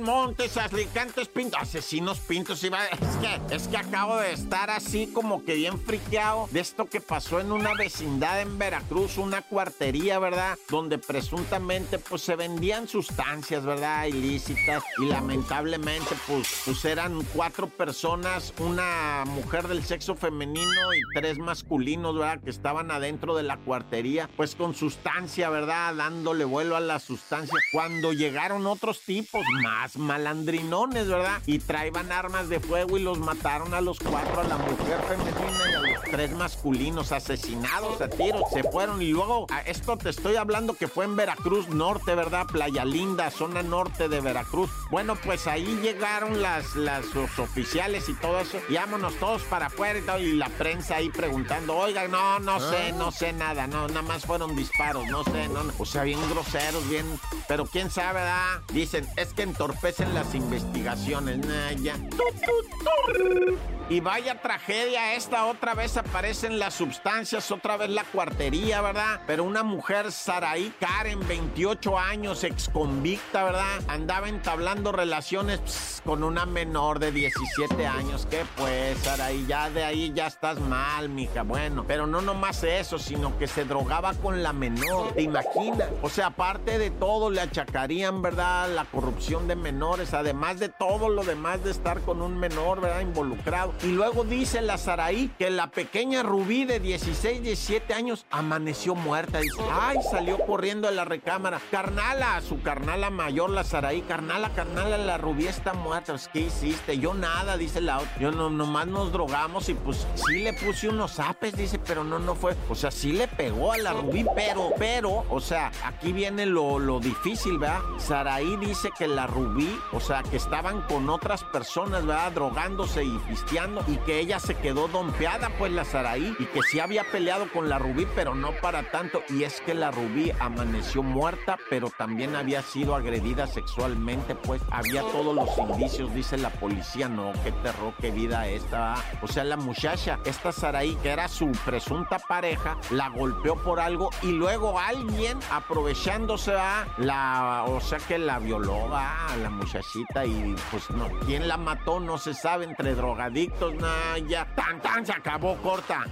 Montes, Alicantes, Pintos, asesinos Pintos, iba, es que, es que acabo de estar así como que bien friqueado de esto que pasó en una vecindad en Veracruz, una cuartería, ¿verdad? Donde presuntamente pues se vendían sustancias, ¿verdad? Ilícitas y lamentablemente pues, pues eran cuatro personas, una mujer del sexo femenino y tres masculinos, ¿verdad? Que estaban adentro de la cuartería, pues con sustancia, ¿verdad? Dándole vuelo a la sustancia. Cuando llegaron otros tipos, más malandrinones, ¿verdad? Y traían armas de fuego y los mataron a los cuatro, a la mujer femenina y a los tres masculinos asesinados a tiros. Se fueron y luego, a esto te estoy hablando que fue en Veracruz Norte, ¿verdad? Playa Linda, zona norte de Veracruz. Bueno, pues ahí llegaron las, las los oficiales y todo eso. Y vámonos todos para afuera y todo. Y la prensa ahí preguntando, oiga, no, no sé, no sé nada, no, nada más fueron disparos, no sé, no, o sea, bien groseros, bien, pero quién sabe, ¿verdad? Dicen, es que entorpecen las investigaciones. Nah, ya. Y vaya tragedia esta, otra vez aparecen las sustancias, otra vez la cuartería, ¿verdad? Pero una mujer, Saraí Karen, 28 años, ex convicta, ¿verdad? Andaba entablando relaciones con una menor de 17 años. ¿Qué pues, Saraí? Ya de ahí ya estás mal, mija. Bueno, pero no nomás eso, sino que se drogaba con la menor. ¿Te imaginas? O sea, aparte de todo, le achacarían, ¿verdad? La corrupción de menores, además de todo lo demás de estar con un menor, ¿verdad? Involucrado. Y luego dice la Saraí que la pequeña Rubí de 16, 17 años amaneció muerta. Dice, ay, salió corriendo de la recámara. Carnala, su carnala mayor, la Saraí. Carnala, carnala, la Rubí está muerta. Pues, ¿Qué hiciste? Yo nada, dice la otra. Yo no, nomás nos drogamos y pues sí le puse unos apes, dice, pero no, no fue. O sea, sí le pegó a la Rubí, pero, pero, o sea, aquí viene lo, lo difícil, ¿verdad? Saraí dice que la Rubí, o sea, que estaban con otras personas, ¿verdad? Drogándose y pisteando y que ella se quedó dompeada, pues la Saraí, y que sí había peleado con la Rubí, pero no para tanto. Y es que la Rubí amaneció muerta, pero también había sido agredida sexualmente, pues había todos los indicios, dice la policía. No, qué terror, qué vida esta. O sea, la muchacha, esta Saraí, que era su presunta pareja, la golpeó por algo y luego alguien, aprovechándose a la, o sea, que la violó a la muchachita y pues no, quién la mató no se sabe entre drogadictos, nah, ya, tan tan se acabó corta.